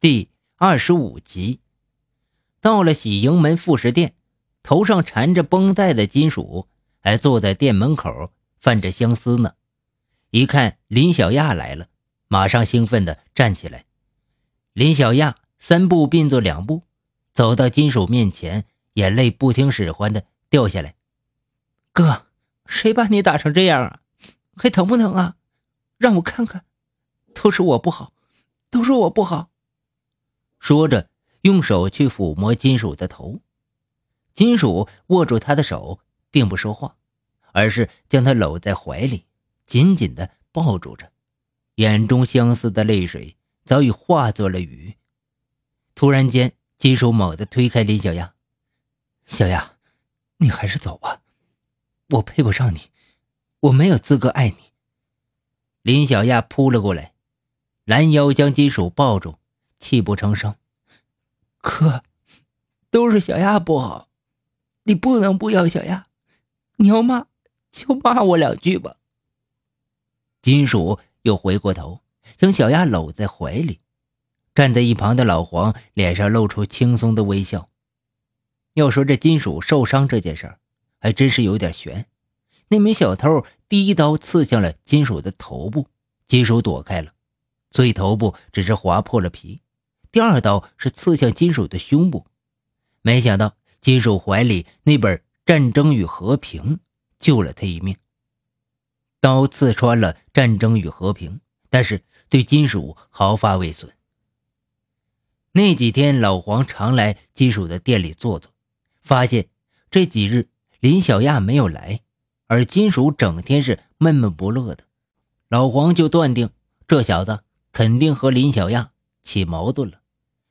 第二十五集，到了喜盈门副食店，头上缠着绷带的金属还坐在店门口泛着相思呢。一看林小亚来了，马上兴奋地站起来。林小亚三步并作两步，走到金属面前，眼泪不听使唤地掉下来。哥，谁把你打成这样啊？还疼不疼啊？让我看看，都是我不好，都是我不好。说着，用手去抚摸金属的头。金属握住他的手，并不说话，而是将他搂在怀里，紧紧地抱住着，眼中相思的泪水早已化作了雨。突然间，金属猛地推开林小亚：“小亚，你还是走吧，我配不上你，我没有资格爱你。”林小亚扑了过来，拦腰将金属抱住。泣不成声，哥，都是小亚不好，你不能不要小亚，你要骂就骂我两句吧。金属又回过头，将小亚搂在怀里，站在一旁的老黄脸上露出轻松的微笑。要说这金属受伤这件事儿，还真是有点悬。那名小偷第一刀刺向了金属的头部，金属躲开了，所以头部只是划破了皮。第二刀是刺向金属的胸部，没想到金属怀里那本《战争与和平》救了他一命。刀刺穿了《战争与和平》，但是对金属毫发未损。那几天，老黄常来金属的店里坐坐，发现这几日林小亚没有来，而金属整天是闷闷不乐的，老黄就断定这小子肯定和林小亚。起矛盾了，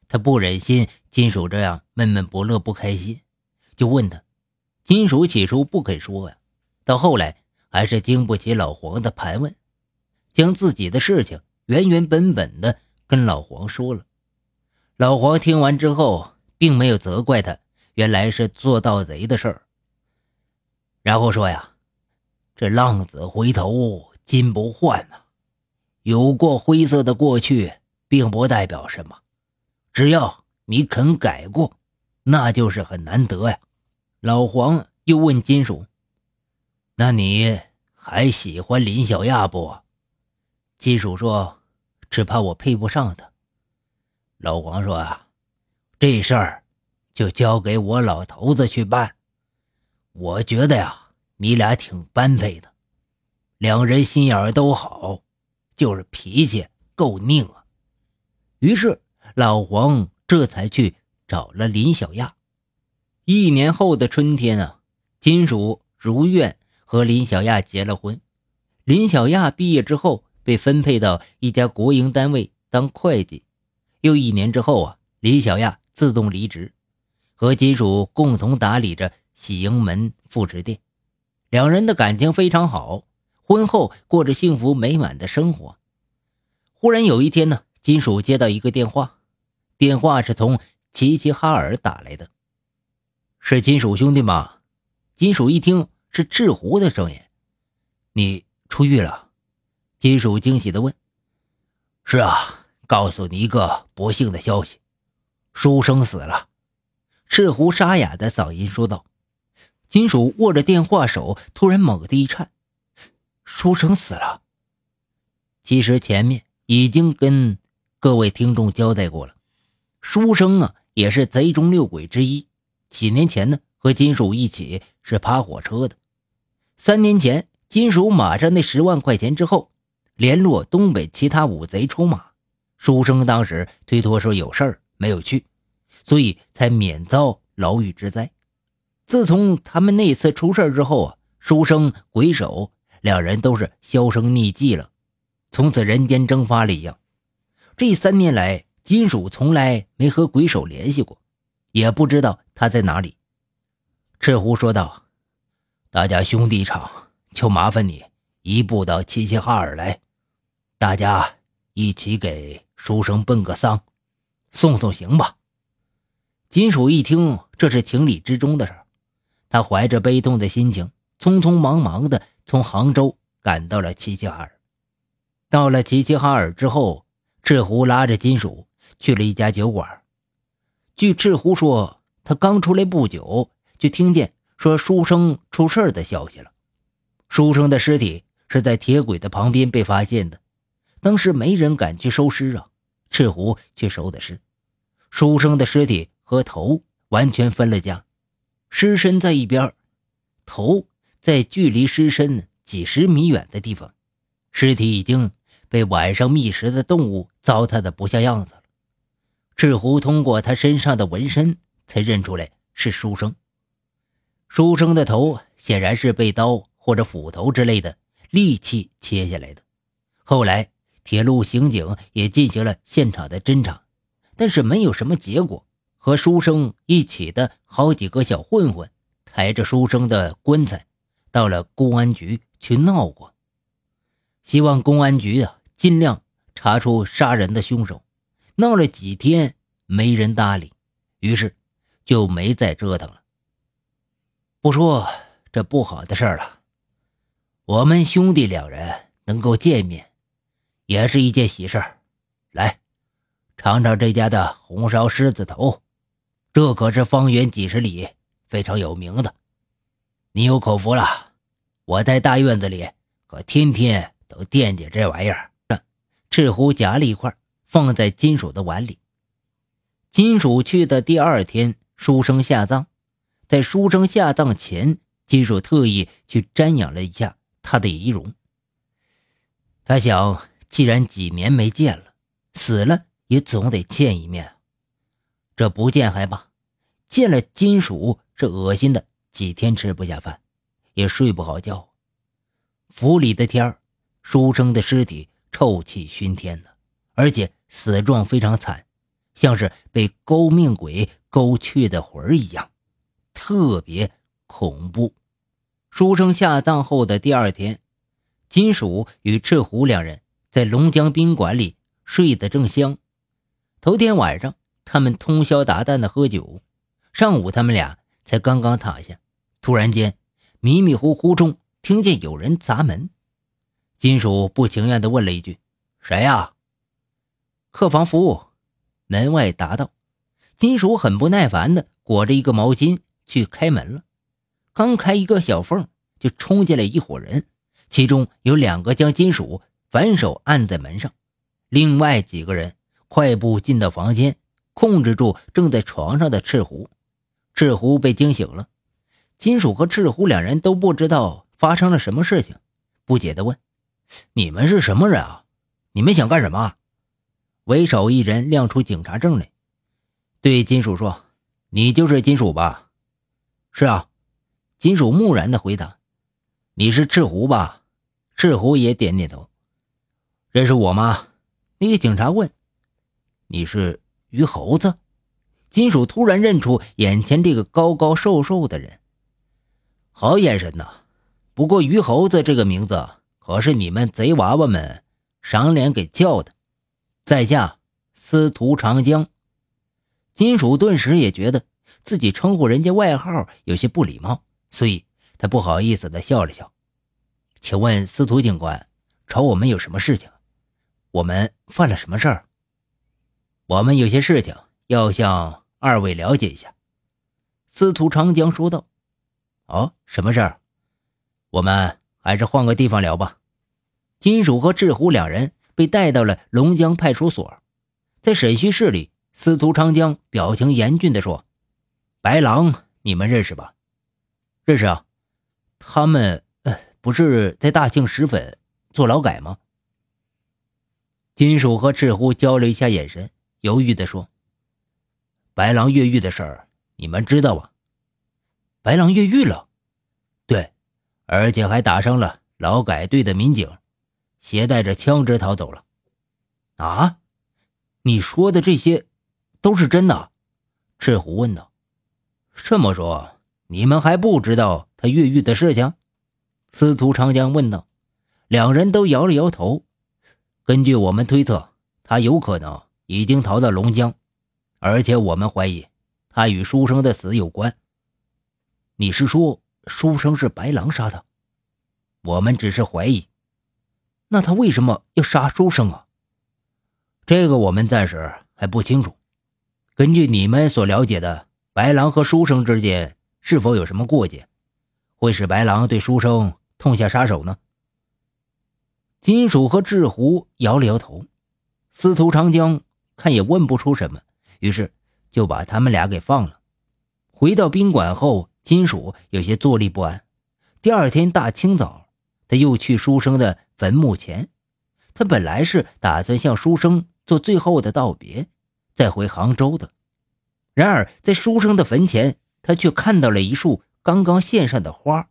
他不忍心金属这样闷闷不乐、不开心，就问他。金属起初不肯说呀，到后来还是经不起老黄的盘问，将自己的事情原原本本的跟老黄说了。老黄听完之后，并没有责怪他，原来是做盗贼的事儿。然后说呀：“这浪子回头金不换呐，有过灰色的过去。”并不代表什么，只要你肯改过，那就是很难得呀。老黄又问金属：“那你还喜欢林小亚不？”金属说：“只怕我配不上他。”老黄说：“啊，这事儿就交给我老头子去办。我觉得呀，你俩挺般配的，两人心眼都好，就是脾气够拧啊。”于是老黄这才去找了林小亚。一年后的春天啊，金属如愿和林小亚结了婚。林小亚毕业之后被分配到一家国营单位当会计。又一年之后啊，林小亚自动离职，和金属共同打理着喜盈门副食店。两人的感情非常好，婚后过着幸福美满的生活。忽然有一天呢。金属接到一个电话，电话是从齐齐哈尔打来的，是金属兄弟吗？金属一听是赤狐的声音，你出狱了？金属惊喜地问。是啊，告诉你一个不幸的消息，书生死了。赤狐沙哑的嗓音说道。金属握着电话手突然猛地一颤，书生死了。其实前面已经跟。各位听众交代过了，书生啊也是贼中六鬼之一。几年前呢，和金属一起是爬火车的。三年前，金属马上那十万块钱之后，联络东北其他五贼出马。书生当时推脱说有事儿没有去，所以才免遭牢狱之灾。自从他们那次出事之后啊，书生鬼手两人都是销声匿迹了，从此人间蒸发了一样。这三年来，金属从来没和鬼手联系过，也不知道他在哪里。赤狐说道：“大家兄弟一场，就麻烦你一步到齐齐哈尔来，大家一起给书生奔个丧，送送行吧。”金属一听，这是情理之中的事他怀着悲痛的心情，匆匆忙忙的从杭州赶到了齐齐哈尔。到了齐齐哈尔之后。赤狐拉着金属去了一家酒馆。据赤狐说，他刚出来不久，就听见说书生出事的消息了。书生的尸体是在铁轨的旁边被发现的，当时没人敢去收尸啊。赤狐去收的尸，书生的尸体和头完全分了家，尸身在一边，头在距离尸身几十米远的地方。尸体已经被晚上觅食的动物糟蹋的不像样子了。赤狐通过他身上的纹身才认出来是书生。书生的头显然是被刀或者斧头之类的利器切下来的。后来。铁路刑警也进行了现场的侦查，但是没有什么结果。和书生一起的好几个小混混抬着书生的棺材到了公安局去闹过，希望公安局啊尽量查出杀人的凶手。闹了几天没人搭理，于是就没再折腾了。不说这不好的事儿了，我们兄弟两人能够见面。也是一件喜事儿，来，尝尝这家的红烧狮子头，这可是方圆几十里非常有名的。你有口福了，我在大院子里可天天都惦记这玩意儿。赤狐夹了一块，放在金属的碗里。金属去的第二天，书生下葬，在书生下葬前，金属特意去瞻仰了一下他的遗容。他想。既然几年没见了，死了也总得见一面。这不见还罢，见了金属，这恶心的几天吃不下饭，也睡不好觉。府里的天儿，书生的尸体臭气熏天的，而且死状非常惨，像是被勾命鬼勾去的魂儿一样，特别恐怖。书生下葬后的第二天，金属与赤狐两人。在龙江宾馆里睡得正香，头天晚上他们通宵达旦的喝酒，上午他们俩才刚刚躺下，突然间迷迷糊糊中听见有人砸门，金属不情愿地问了一句：“谁呀？”客房服务，门外答道。金属很不耐烦地裹着一个毛巾去开门了，刚开一个小缝，就冲进来一伙人，其中有两个将金属。反手按在门上，另外几个人快步进到房间，控制住正在床上的赤狐。赤狐被惊醒了，金属和赤狐两人都不知道发生了什么事情，不解地问：“你们是什么人啊？你们想干什么？”为首一人亮出警察证来，对金属说：“你就是金属吧？”“是啊。”金属木然地回答。“你是赤狐吧？”赤狐也点点头。认识我吗？那个警察问。你是鱼猴子？金属突然认出眼前这个高高瘦瘦的人，好眼神呐！不过鱼猴子这个名字可是你们贼娃娃们赏脸给叫的。在下司徒长江。金属顿时也觉得自己称呼人家外号有些不礼貌，所以他不好意思的笑了笑。请问司徒警官，找我们有什么事情？我们犯了什么事儿？我们有些事情要向二位了解一下。”司徒长江说道。“哦，什么事儿？我们还是换个地方聊吧。”金属和赤狐两人被带到了龙江派出所，在审讯室里，司徒长江表情严峻地说：“白狼，你们认识吧？”“认识啊，他们呃，不是在大庆石粉做劳改吗？”金属和赤狐交流一下眼神，犹豫地说：“白狼越狱的事儿，你们知道吧？”白狼越狱了，对，而且还打伤了劳改队的民警，携带着枪支逃走了。啊，你说的这些都是真的？赤狐问道。这么说，你们还不知道他越狱的事情？司徒长江问道。两人都摇了摇头。根据我们推测，他有可能已经逃到龙江，而且我们怀疑他与书生的死有关。你是说书生是白狼杀的？我们只是怀疑。那他为什么要杀书生啊？这个我们暂时还不清楚。根据你们所了解的，白狼和书生之间是否有什么过节，会使白狼对书生痛下杀手呢？金属和志胡摇了摇头，司徒长江看也问不出什么，于是就把他们俩给放了。回到宾馆后，金属有些坐立不安。第二天大清早，他又去书生的坟墓前。他本来是打算向书生做最后的道别，再回杭州的。然而在书生的坟前，他却看到了一束刚刚献上的花，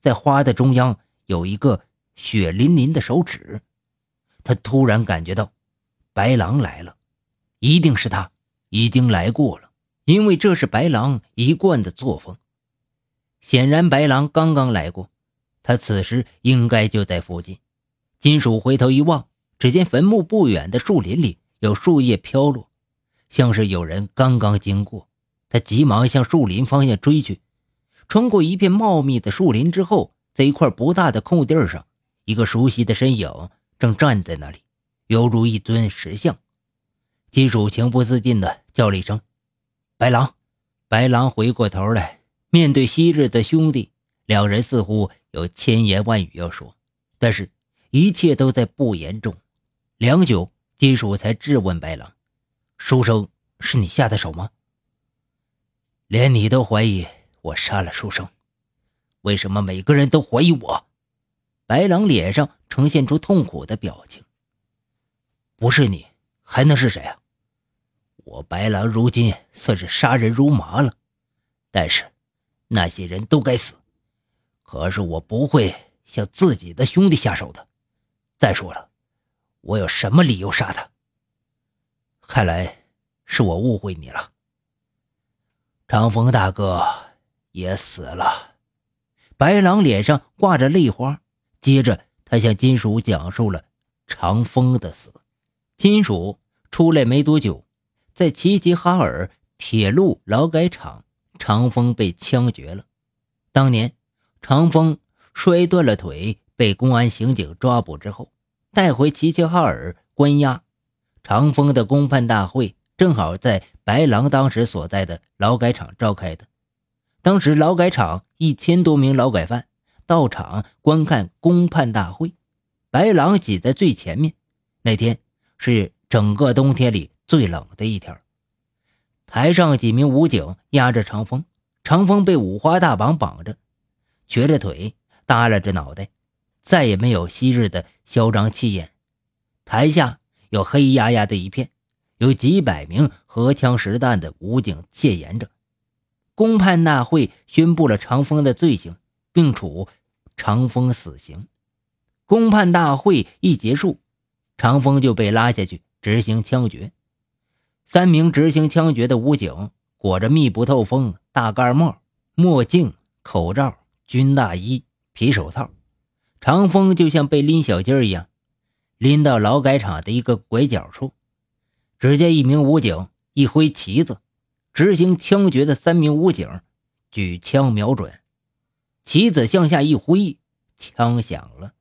在花的中央有一个血淋淋的手指。他突然感觉到，白狼来了，一定是他已经来过了，因为这是白狼一贯的作风。显然，白狼刚刚来过，他此时应该就在附近。金属回头一望，只见坟墓不远的树林里有树叶飘落，像是有人刚刚经过。他急忙向树林方向追去，穿过一片茂密的树林之后，在一块不大的空地上，一个熟悉的身影正站在那里，犹如一尊石像。金属情不自禁地叫了一声：“白狼！”白狼回过头来，面对昔日的兄弟，两人似乎有千言万语要说，但是。一切都在不言中，良久，金属才质问白狼：“书生是你下的手吗？连你都怀疑我杀了书生，为什么每个人都怀疑我？”白狼脸上呈现出痛苦的表情：“不是你，还能是谁啊？我白狼如今算是杀人如麻了，但是那些人都该死。可是我不会向自己的兄弟下手的。”再说了，我有什么理由杀他？看来是我误会你了。长风大哥也死了。白狼脸上挂着泪花，接着他向金属讲述了长风的死。金属出来没多久，在齐齐哈尔铁路劳改场，长风被枪决了。当年长风摔断了腿。被公安刑警抓捕之后，带回齐齐哈尔关押。长风的公判大会正好在白狼当时所在的劳改场召开的。当时劳改场一千多名劳改犯到场观看公判大会，白狼挤在最前面。那天是整个冬天里最冷的一天。台上几名武警压着长风，长风被五花大绑绑着，瘸着腿，耷拉着脑袋。再也没有昔日的嚣张气焰，台下有黑压压的一片，有几百名荷枪实弹的武警戒严着。公判大会宣布了长风的罪行，并处长风死刑。公判大会一结束，长风就被拉下去执行枪决。三名执行枪决的武警裹着密不透风大盖帽、墨镜、口罩、军大衣、皮手套。长风就像被拎小鸡儿一样，拎到劳改场的一个拐角处。只见一名武警一挥旗子，执行枪决的三名武警举枪瞄准，旗子向下一挥，枪响了。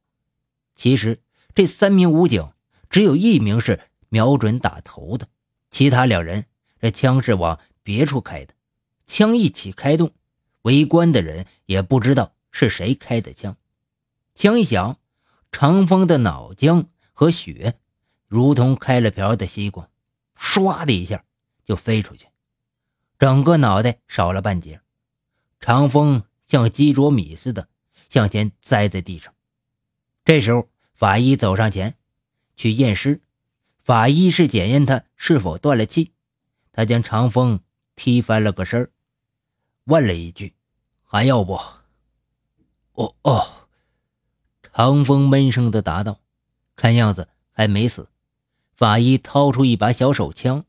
其实这三名武警只有一名是瞄准打头的，其他两人这枪是往别处开的。枪一起开动，围观的人也不知道是谁开的枪。枪一响，长风的脑浆和血，如同开了瓢的西瓜，唰的一下就飞出去，整个脑袋少了半截。长风像鸡啄米似的向前栽在地上。这时候，法医走上前去验尸。法医是检验他是否断了气。他将长风踢翻了个身，问了一句：“还要不？”“哦哦。”长风闷声的答道：“看样子还没死。”法医掏出一把小手枪，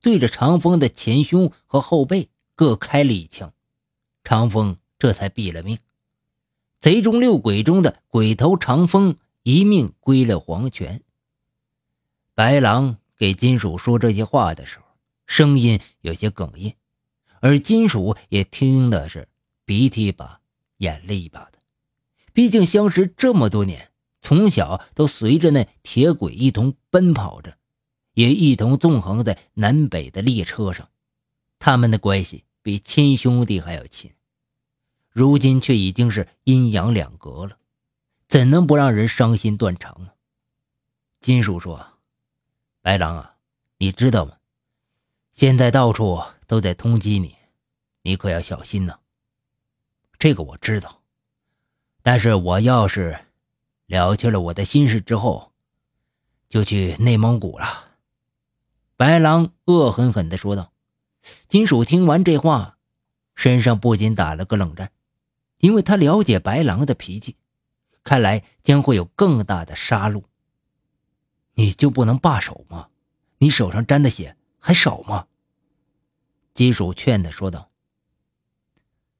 对着长风的前胸和后背各开了一枪，长风这才毙了命。贼中六鬼中的鬼头长风一命归了黄泉。白狼给金属说这些话的时候，声音有些哽咽，而金属也听的是鼻涕一把眼泪一把的。毕竟相识这么多年，从小都随着那铁轨一同奔跑着，也一同纵横在南北的列车上，他们的关系比亲兄弟还要亲。如今却已经是阴阳两隔了，怎能不让人伤心断肠啊？金叔说：“白狼啊，你知道吗？现在到处都在通缉你，你可要小心呐。”这个我知道，但是我要是了却了我的心事之后，就去内蒙古了。”白狼恶狠狠地说道。金属听完这话，身上不禁打了个冷战。因为他了解白狼的脾气，看来将会有更大的杀戮。你就不能罢手吗？你手上沾的血还少吗？金属劝他说道：“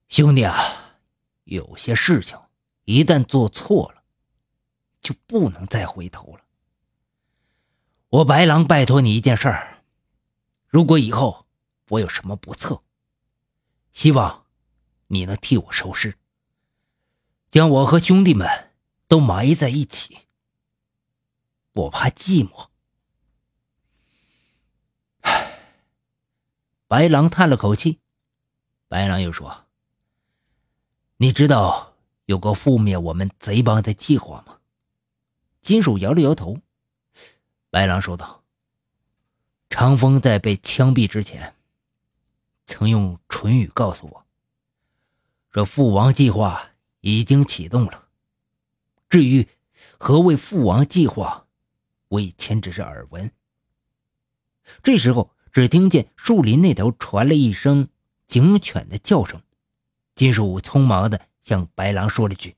兄弟啊，有些事情一旦做错了，就不能再回头了。我白狼拜托你一件事儿，如果以后我有什么不测，希望你能替我收尸。”将我和兄弟们都埋在一起，我怕寂寞。白狼叹了口气。白狼又说：“你知道有个覆灭我们贼帮的计划吗？”金属摇了摇头。白狼说道：“长风在被枪毙之前，曾用唇语告诉我，这父王计划。”已经启动了。至于何谓父王计划，我以前只是耳闻。这时候，只听见树林那头传来一声警犬的叫声。金属匆忙的向白狼说了句：“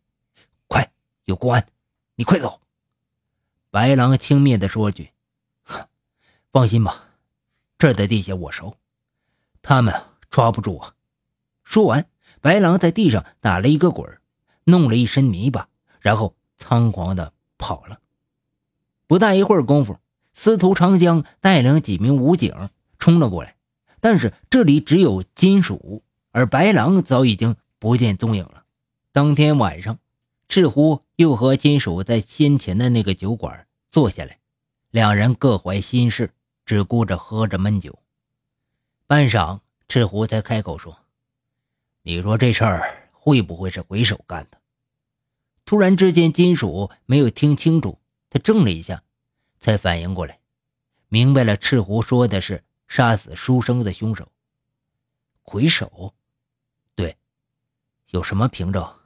快，有公安，你快走。”白狼轻蔑的说句：“哼，放心吧，这儿的地下我熟，他们抓不住我。”说完，白狼在地上打了一个滚。弄了一身泥巴，然后仓皇的跑了。不大一会儿功夫，司徒长江带领几名武警冲了过来，但是这里只有金属，而白狼早已经不见踪影了。当天晚上，赤狐又和金属在先前的那个酒馆坐下来，两人各怀心事，只顾着喝着闷酒。半晌，赤狐才开口说：“你说这事儿？”会不会是鬼手干的？突然之间，金属没有听清楚，他怔了一下，才反应过来，明白了赤狐说的是杀死书生的凶手。鬼手，有什么凭证？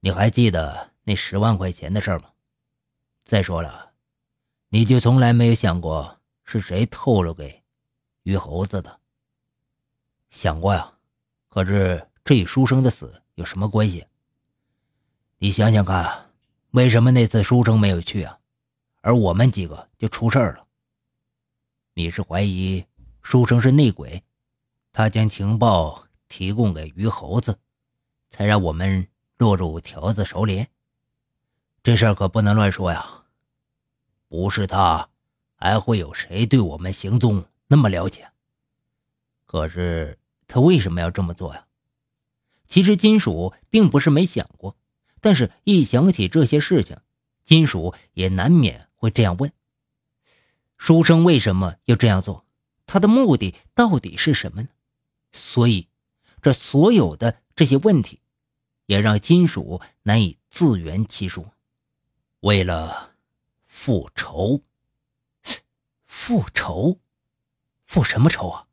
你还记得那十万块钱的事吗？再说了，你就从来没有想过是谁透露给于猴子的？想过呀，可是。这与书生的死有什么关系？你想想看，为什么那次书生没有去啊，而我们几个就出事了？你是怀疑书生是内鬼，他将情报提供给于猴子，才让我们落入条子手里？这事儿可不能乱说呀！不是他，还会有谁对我们行踪那么了解？可是他为什么要这么做呀？其实金属并不是没想过，但是一想起这些事情，金属也难免会这样问：书生为什么要这样做？他的目的到底是什么呢？所以，这所有的这些问题，也让金属难以自圆其说。为了复仇，复仇，复什么仇啊？